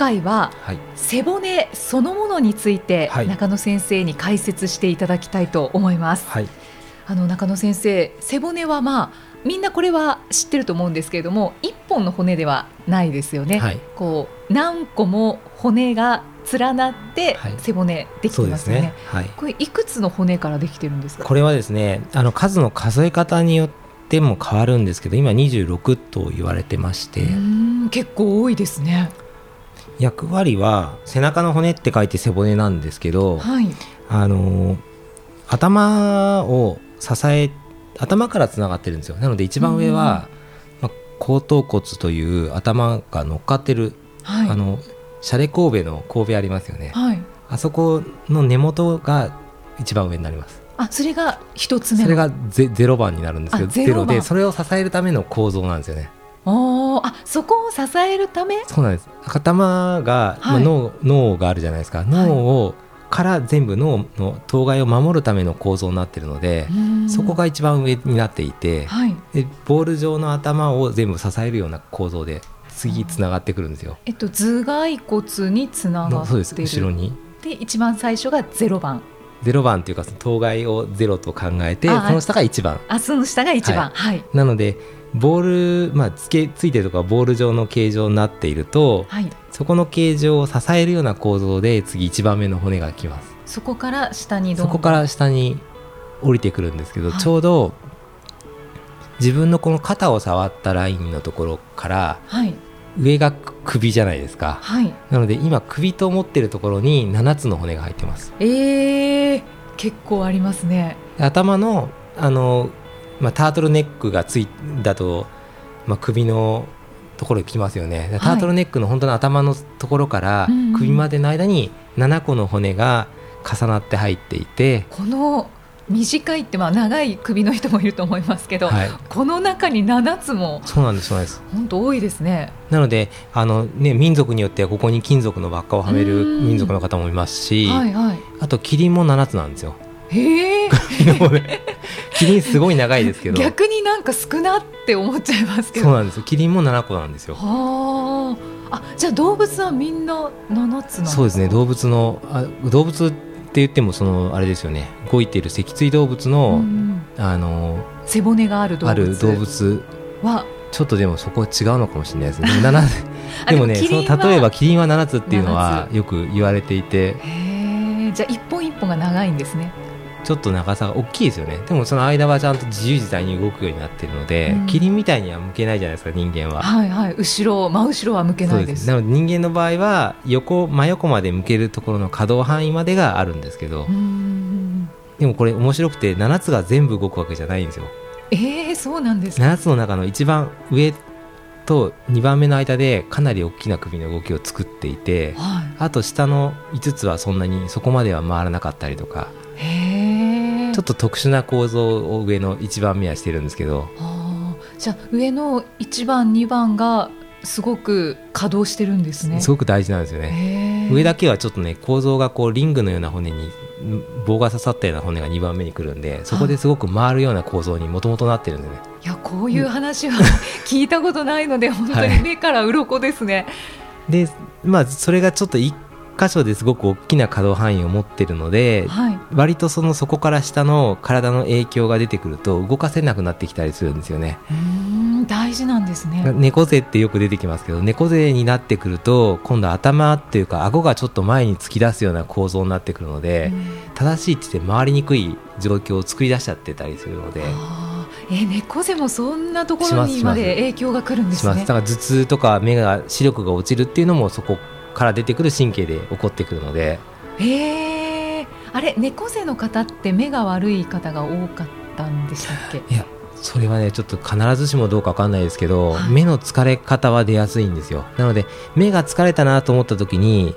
回は、はい、背骨そのものについて、はい、中野先生に解説していただきたいと思います。はい、あの中野先生背骨はまあみんなこれは知ってると思うんですけれども一本の骨ではないですよね。はい、こう何個も骨が連なって背骨できてますよね。はい、ねこれいくつの骨からできてるんですか？これはですねあの数の数え方によっても変わるんですけど今26と言われてまして。結構多いですね役割は背中の骨って書いて背骨なんですけど、はい、あの頭を支え頭からつながってるんですよ。なので一番上は、まあ、後頭骨という頭が乗っかってる、はい、あのシャレ神戸の神戸ありますよね、はい、あそこの根元が一番上になります。あそれが一つ目それがゼゼロ番になるんですけどゼロでそれを支えるための構造なんですよねおあそこを支えるため？そうなんです。頭が、はい、まあ、脳脳があるじゃないですか。脳を、から全部脳の当該を守るための構造になっているのでそこが一番上になっていて、はい、でボール状の頭を全部支えるような構造で次つながってくるんですよ。えっと頭蓋骨につながってる。後ろに。で一番最初がゼロ番ゼロ番っていうか当該をゼロと考えてその下が一番。あその下が一番、はい、はい、なのでボール、まあ、つけついてるとかボール状の形状になっていると、はい、そこの形状を支えるような構造で次1番目の骨がきます。そこから下にそこから下に降りてくるんですけど、はい、ちょうど自分のこの肩を触ったラインのところから、はい、上が首じゃないですか、はい、なので今首と思ってるところに7つの骨が入ってます。えー、結構ありますね。頭のあの、まあ、タートルネックがついだと、まあ、首のところにきますよね、タートルネックの本当の頭のところから首までの間に7個の骨が重なって入っていて。この短いってまあ長い首の人もいると思いますけど、はい、この中に7つもそうなんですそうなんです。本当多いですね。なのであの、ね、民族によってはここに金属の輪っかをはめる民族の方もいますし、はいはい、あとキリンも7つなんですよ。へえ キリンすごい長いですけど。逆になんか少なって思っちゃいますけど。そうなんですキリンも7個なんですよ。はあ。じゃあ動物はみんな7つなんそうですね。動物のあ動物って言ってもそのあれですよね動いている脊椎動物の、あの背骨がある動物ある動物はちょっとでもそこは違うのかもしれないですねでもねその例えばキリンは7つっていうのはよく言われていてじゃあ一本一本が長いんですねちょっと長さが大きいですよね。でもその間はちゃんと自由自在に動くようになってるので、うん、キリンみたいには向けないじゃないですか人間は。はいはい。後ろ真後ろは向けないです。なので人間の場合は横真横まで向けるところの可動範囲までがあるんですけどでもこれ面白くて7つが全部動くわけじゃないんですよ。えー、そうなんですか？7つの中の一番上と2番目の間でかなり大きな首の動きを作っていて、はい、あと下の5つはそんなにそこまでは回らなかったりとかちょっと特殊な構造を上の1番目はしてるんですけど。じゃあ上の1番2番がすごく稼働してるんですね。すごく大事なんですよね。上だけはちょっとね構造がこうリングのような骨に棒が刺さったような骨が2番目にくるんでそこですごく回るような構造にもともとなってるんでね。いやこういう話は 聞いたことないので、うん、本当に目から鱗ですね、はい、でまあそれがちょっと一箇所ですごく大きな可動範囲を持ってるので、はい、割とそのそこから下の体の影響が出てくると動かせなくなってきたりするんですよね。大事なんですね猫背ってよく出てきますけど猫背になってくると今度頭っていうか顎がちょっと前に突き出すような構造になってくるので正しい位置で回りにくい状況を作り出しちゃってたりするので。え猫背もそんなところにまで影響がくるんですね。だから頭痛とか目が視力が落ちるっていうのもそこから出てくる神経で起こってくるので。えー、あれ猫背の方って目が悪い方が多かったんでしたっけ？いやそれはねちょっと必ずしもどうか分かんないですけど、はい、目の疲れ方は出やすいんですよ。なので目が疲れたなと思った時に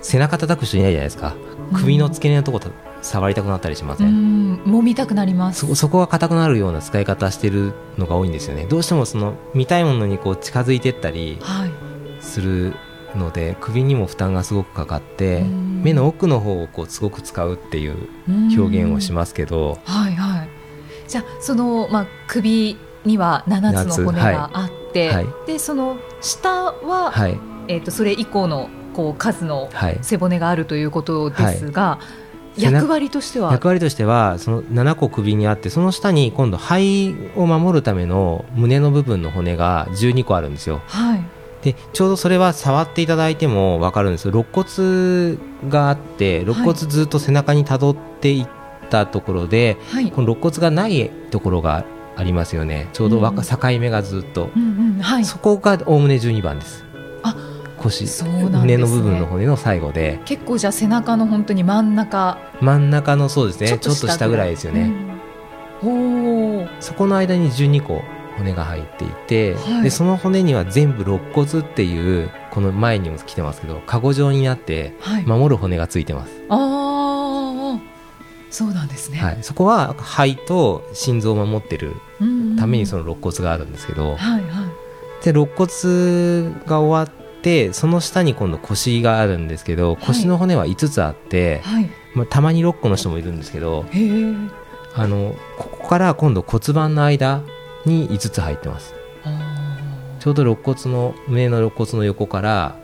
背中叩く人いないじゃないですか。首の付け根のとこ触りたくなったりしません？揉みたくなります。そそこが硬くなるような使い方してるのが多いんですよね。どうしてもその見たいものにこう近づいてったりするので、はい、首にも負担がすごくかかって目の奥の方をこうすごく使うっていう表現をしますけど。はいはい。じゃあその、まあ、首には7つの骨があって、はい、でその下は、はい、えーと、それ以降のこう数の背骨があるということですが、役割としては？役割としてはその7個首にあってその下に今度肺を守るための胸の部分の骨が12個あるんですよ。はい、でちょうどそれは触っていただいても分かるんです。肋骨があって肋骨ずっと背中にたどっていったところで、はい、この肋骨がないところがありますよね。ちょうど境目がずっと、うん。うんはい、そこがおおむね12番です。腰、ね、胸の部分の骨の最後で。結構じゃあ背中の本当に真ん中。真ん中のそうですね。ちょっと下ぐらい。ですよね、うん、そこの間に12個骨が入っていて、はい、でその骨には全部肋骨っていうこの前にも来てますけどカゴ状になって守る骨がついてます、はい、ああそうなんですね、はい、そこは肺と心臓を守ってるためにその肋骨があるんですけど、はいはい、で肋骨が終わってその下に今度腰があるんですけど腰の骨は5つあって、はい、まあ、たまに6個の人もいるんですけどあのここから今度骨盤の間に5つ入ってます。ちょうど肋骨の上の肋骨の横から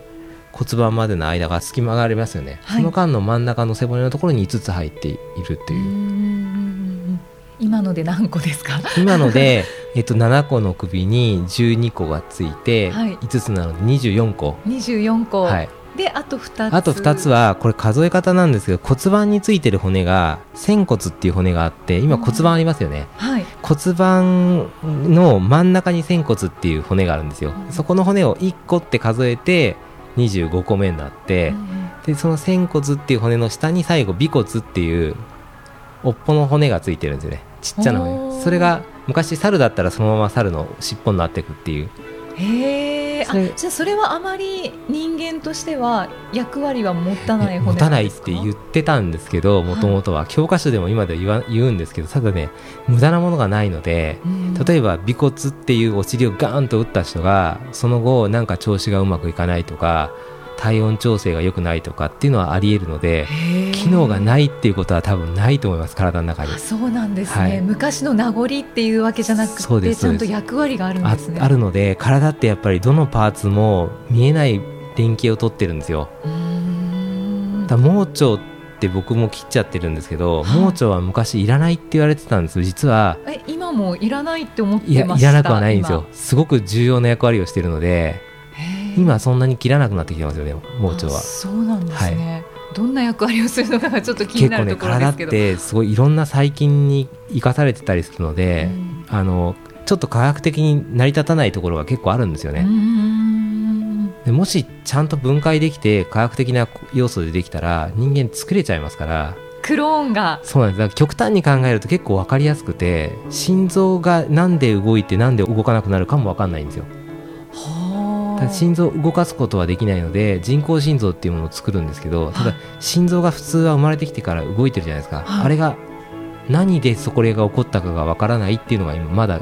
骨盤までの間が隙間がありますよね、はい、その間の真ん中の背骨のところに5つ入っているという。今ので何個ですか？今ので えっと、7個の首に12個がついて、はい、5つなので24個。24個、はい、であと2つ。あと2つはこれ数え方なんですけど骨盤についてる骨が仙骨っていう骨があって今骨盤ありますよね、はい、骨盤の真ん中に仙骨っていう骨があるんですよ、うん、そこの骨を1個って数えて25個目になって、うん、でその仙骨っていう骨の下に最後尾骨っていう尾っぽの骨がついてるんですよね。ちっちゃな骨。それが昔猿だったらそのまま猿の尻尾になっていくっていう。へえじゃあそれはあまり人間としては役割は持たない骨持たないって言ってたんですけどもともとは、教科書でも今では言うんですけどただね無駄なものがないので、例えば尾骨っていうお尻をガーンと打った人がその後なんか調子がうまくいかないとか体温調整が良くないとかっていうのはありえるので機能がないっていうことは多分ないと思います体の中に。そうなんですね、はい、昔の名残っていうわけじゃなくてちゃんと役割があるんですね。あるので体ってやっぱりどのパーツも見えない電気を取ってるんですよ。だ盲腸って僕も切っちゃってるんですけど、盲腸は昔いらないって言われてたんです実はえ今もいらないって思ってました？いやいらなくはないんですよ。すごく重要な役割をしているので今そんなに切らなくなってきてますよね盲腸は。そうなんですね、はい、どんな役割をするのかがちょっと気になるところですけど、ね、体ってすごいいろんな細菌に生かされてたりするので、うん、あのちょっと科学的に成り立たないところが結構あるんですよね。でもしちゃんと分解できて科学的な要素でできたら人間作れちゃいますから。クローンが。そうなんです。極端に考えると結構分かりやすくて心臓がなんで動いてなんで動かなくなるかも分かんないんですよ。心臓を動かすことはできないので人工心臓っていうものを作るんですけどただ心臓が普通は生まれてきてから動いてるじゃないですか、はい、あれが何でそこが起こったかがわからないっていうのが今まだ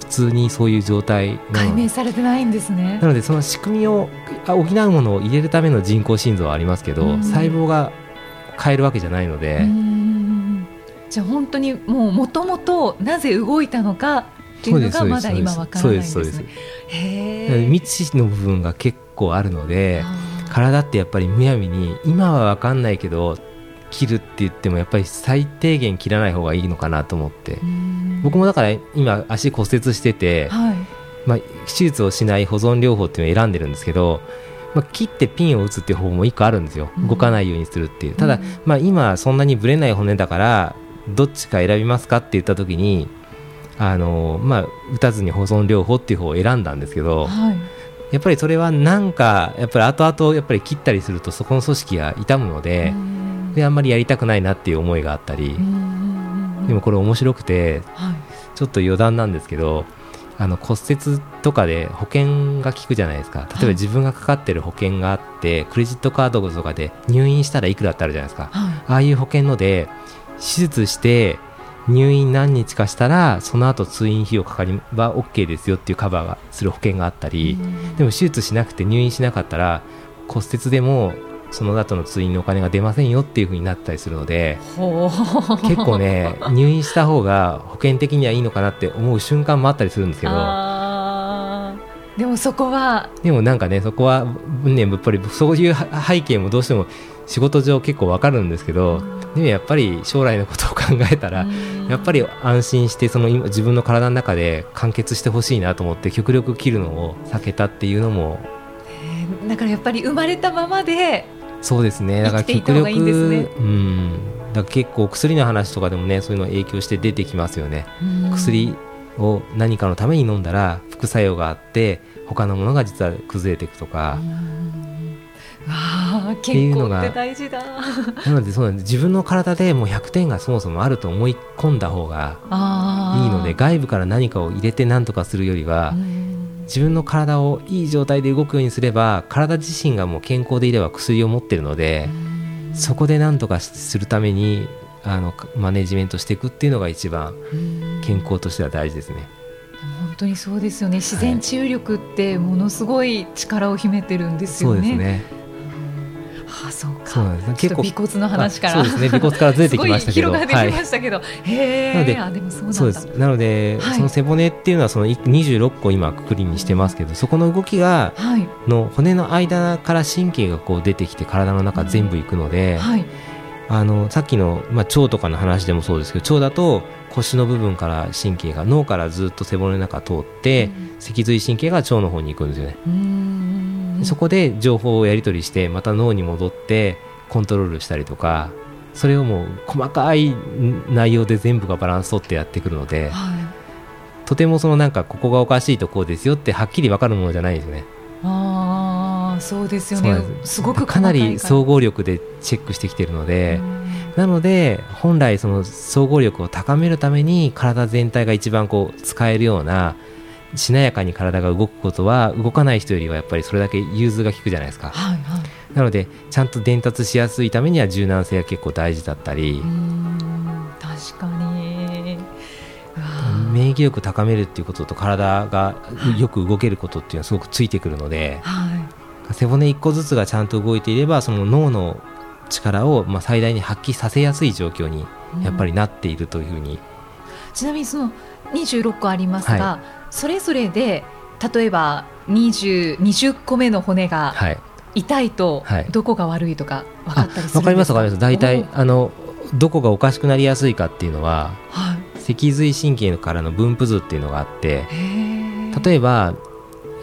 普通にそういう状態解明されてないんですね。なのでその仕組みを補うものを入れるための人工心臓はありますけど細胞が変えるわけじゃないので。じゃあ本当にもうもともとなぜ動いたのかっていうのがまだ今わからないんですね。未知の部分が結構あるので体ってやっぱりむやみに今は分かんないけど切るって言ってもやっぱり最低限切らない方がいいのかなと思って。僕もだから今足骨折してて、はい、まあ、手術をしない保存療法っていうのを選んでるんですけど、まあ、切ってピンを打つっていう方法も1個あるんですよ。動かないようにするっていう、ただ、まあ、今そんなにぶれない骨だからどっちか選びますかって言った時にあのまあ、打たずに保存療法っていう方を選んだんですけど、はい、やっぱりそれはなんかやっぱり後々やっぱり切ったりするとそこの組織が痛むのでであんまりやりたくないなっていう思いがあったりでもこれ面白くて、はい、ちょっと余談なんですけどあの骨折とかで保険が効くじゃないですか。例えば自分がかかってる保険があって、はい、クレジットカードとかで入院したらいくらってあるじゃないですか、はい、ああいう保険ので手術して入院何日かしたらその後通院費用かかりは OK ですよっていうカバーがする保険があったりでも手術しなくて入院しなかったら骨折でもその後の通院のお金が出ませんよっていうふうになったりするので結構ね入院した方が保険的にはいいのかなって思う瞬間もあったりするんですけど。でもそこはでもなんかねそこはねやっぱりそういう背景もどうしても仕事上結構わかるんですけど、でもやっぱり将来のことを考えたら、やっぱり安心してその今自分の体の中で完結してほしいなと思って極力切るのを避けたっていうのもだからやっぱり生まれたままでそうですね。だから極力いい、ね、うん。だから結構薬の話とかでもねそういうの影響して出てきますよね。薬を何かのために飲んだら副作用があって他のものが実は崩れていくとか。っていうのが大事だ。なのでそうなんです自分の体でもう100点がそもそもあると思い込んだ方がいいので外部から何かを入れて何とかするよりは自分の体をいい状態で動くようにすれば体自身がもう健康でいれば薬を持ってるのでそこで何とかするためにあのマネジメントしていくっていうのが一番健康としては大事ですね。本当にそうですよね。自然治癒力ってものすごい力を秘めてるんですよね。はい、そうですね。あそうか。そうなんです、ね、結構尾骨の話から、そうですね。尾骨からずれてきましたけど。広がってきましたけど、はい、へえなのであでもそうです。なので、はい、その背骨っていうのはその26個今くくりにしてますけどそこの動きが、はい、の骨の間から神経がこう出てきて体の中全部いくので、はい、あのさっきの、まあ、腸とかの話でもそうですけど腸だと腰の部分から神経が脳からずっと背骨の中通って、うん、脊髄神経が腸の方に行くんですよね。そこで情報をやり取りしてまた脳に戻ってコントロールしたりとかそれをもう細かい内容で全部がバランス取ってやってくるので、はい、とてもそのなんかここがおかしいとこうですよってはっきり分かるものじゃないですね。あそうですよね。す。ごくかなり総合力でチェックしてきているのでなので本来その総合力を高めるために体全体が一番こう使えるようなしなやかに体が動くことは動かない人よりはやっぱりそれだけ融通が利くじゃないですか、はいはい、なのでちゃんと伝達しやすいためには柔軟性が結構大事だったり。確かに。免疫力高めるっていうことと体がよく動けることっていうのはすごくついてくるので、はい、背骨1個ずつがちゃんと動いていればその脳の力をまあ最大に発揮させやすい状況にやっぱりなっているというふうに、ちなみにその26個ありますが、はい、それぞれで例えば 20, 20個目の骨が痛いとどこが悪いとか分かったりするんですか、かります分かります。大体あのどこがおかしくなりやすいかっていうのは、はい、脊髄神経からの分布図っていうのがあって例えば、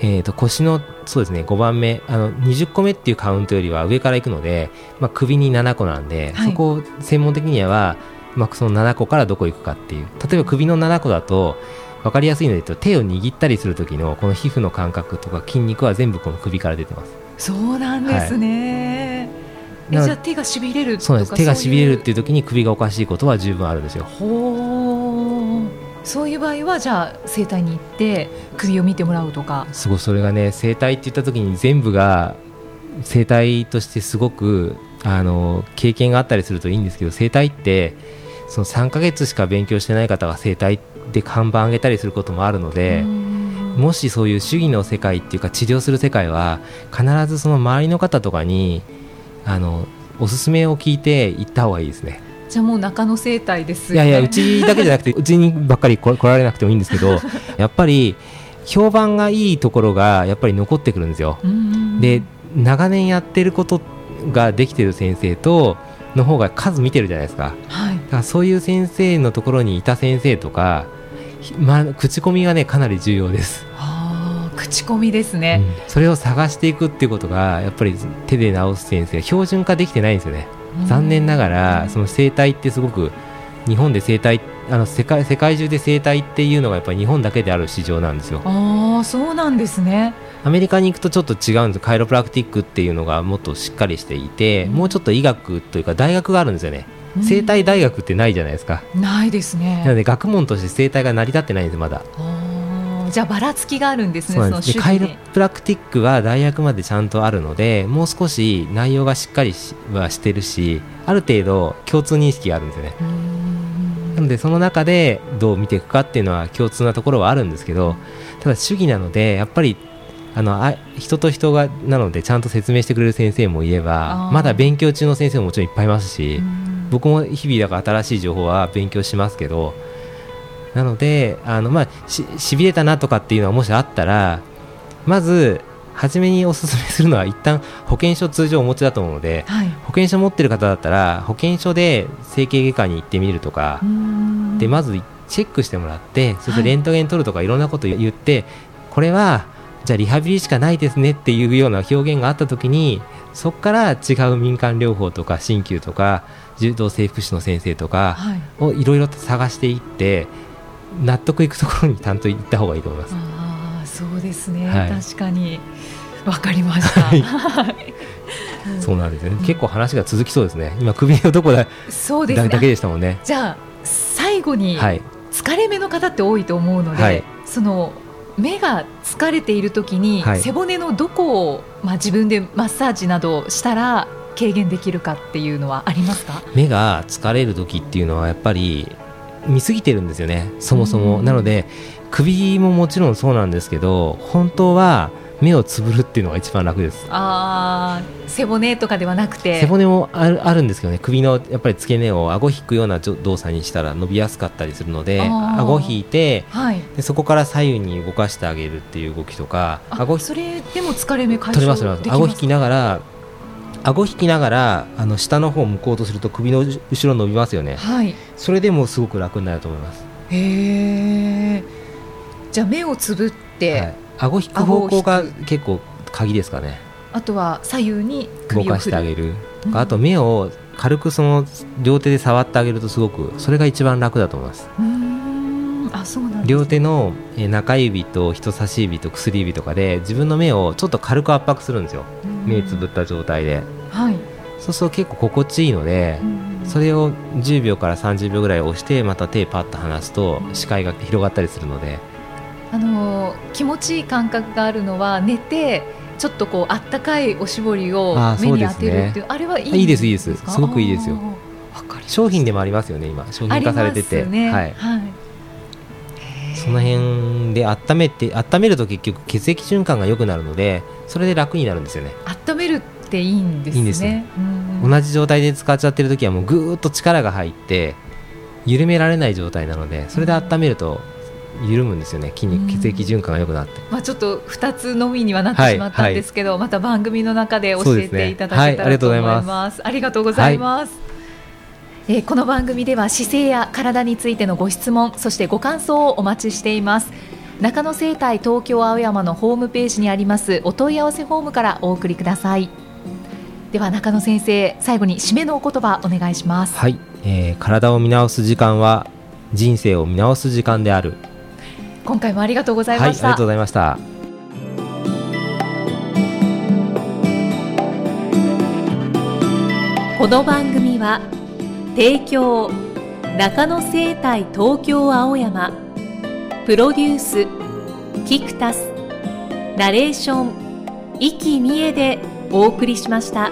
えーと、腰のそうですね5番目あの20個目っていうカウントよりは上からいくので、まあ、首に7個なんで、はい、そこを専門的にはまあ、その7個からどこ行くかっていう。例えば首の7個だと分かりやすいので言うと手を握ったりする時のこの皮膚の感覚とか筋肉は全部この首から出てます。そうなんですね、はい、じゃあ手がしびれるそうです。手がしびれるっていう時に首がおかしいことは十分あるんですよほうそういう場合はじゃあ整体に行って首を見てもらうとか。すごいそれがね整体って言った時に全部が整体としてすごくあの経験があったりするといいんですけど整体ってその3ヶ月しか勉強してない方が整体で看板上げたりすることもあるのでもしそういう主義の世界っていうか治療する世界は必ずその周りの方とかにあのおすすめを聞いて行った方がいいですね。じゃあもう中野生態です、ね、いやいやうちだけじゃなくて うちにばっかり来られなくてもいいんですけど やっぱり評判がいいところがやっぱり残ってくるんですよ。で長年やってることができてる先生との方が数見てるじゃないですか,、はい、だからそういう先生のところにいた先生とか、まあ、口コミがねかなり重要です。口コミですね、うん、それを探していくっていうことがやっぱり手で治す先生標準化できてないんですよね。残念ながらその生態ってすごく日本で生態あの世界世界中で生態っていうのがやっぱり日本だけである市場なんですよ。ああそうなんですねアメリカに行くとちょっと違うんですカイロプラクティックっていうのがもっとしっかりしていて、うん、もうちょっと医学というか大学があるんですよね、うん、生体大学ってないじゃないですか。ないですね。なので学問として生体が成り立ってないんですまだ。じゃあばらつきがあるんですねそのカイロプラクティックは大学までちゃんとあるのでもう少し内容がしっかりはしてるしある程度共通認識があるんですよね。なのでその中でどう見ていくかっていうのは共通なところはあるんですけどただ主義なのでやっぱりあのあ人と人がなのでちゃんと説明してくれる先生もいればまだ勉強中の先生ももちろんいっぱいいますし僕も日々だから新しい情報は勉強しますけどなのであの、まあ、ししびれたなとかっていうのはもしあったらまず初めにおすすめするのは一旦保険証通常お持ちだと思うので、はい、保険証持ってる方だったら保険証で整形外科に行ってみるとかでまずチェックしてもらってそしてレントゲン取るとかいろんなこと言って、はい、これはじゃあリハビリしかないですねっていうような表現があった時にそこから違う民間療法とか鍼灸とか柔道整復師の先生とかをいろいろと探していって、納得いくところにちゃんと行った方がいいと思います。あそうですね、はい、確かに。わかりました。はい、そうなんですね、結構話が続きそうですね。今首のとこだそうです、ね、だけでしたもんね。じゃあ最後に疲れ目の方って多いと思うので、はい、その目が疲れている時に、背骨のどこをまあ自分でマッサージなどしたら軽減できるかっていうのはありますか？目が疲れる時っていうのはやっぱり見すぎてるんですよねそもそも。なので首ももちろんそうなんですけど本当は目をつぶるっていうのが一番楽です。あ背骨とかではなくて。背骨もあるあるんですけどね。首のやっぱり付け根を顎引くような動作にしたら伸びやすかったりするので顎引いて、はい、でそこから左右に動かしてあげるっていう動きとか顎それでも疲れ目解消できます？顎引きながら顎引きながらあの下の方を向こうとすると首の後ろ伸びますよね、はい、それでもすごく楽になると思います。へえじゃあ目をつぶって、はい、顎引く方向が結構鍵ですかね。あとは左右に動かしてあげる、うん、あと目を軽くその両手で触ってあげるとすごくそれが一番楽だと思います。あそうなん、ね、両手の中指と人差し指と薬指とかで自分の目をちょっと軽く圧迫するんですよ。目つぶった状態で、はい、そうすると結構心地いいので、それを10秒から30秒ぐらい押してまた手パッと離すと視界が広がったりするので、あの気持ちいい感覚があるのは寝てちょっとこうあったかいおしぼりを目に当てるっていうあ、ね、れはいいいいですいいです。すごくいいですよ。商品でもありますよね今。商品化されてて、ね、はい、はい。その辺で温めて温めると結局血液循環が良くなるのでそれで楽になるんですよね。温めるっていいんですね。いいんですね、同じ状態で使っちゃってる時はもうぐーっと力が入って緩められない状態なのでそれで温めると緩むんですよね。筋肉血液循環が良くなって、まあ、ちょっと2つのみにはなってしまったんですけど、はい。はい、また番組の中で教えていただけたらと思います、ありがとうございます、えー、この番組では姿勢や体についてのご質問そしてご感想をお待ちしています。中野生態東京青山のホームページにありますお問い合わせフォームからお送りください。では中野先生最後に締めのお言葉お願いします。はい、えー、体を見直す時間は人生を見直す時間である今回もありがとうございました、はい、ありがとうございましたこの番組は提供中野生態東京青山プロデュースキクタスナレーション生きみえでお送りしました。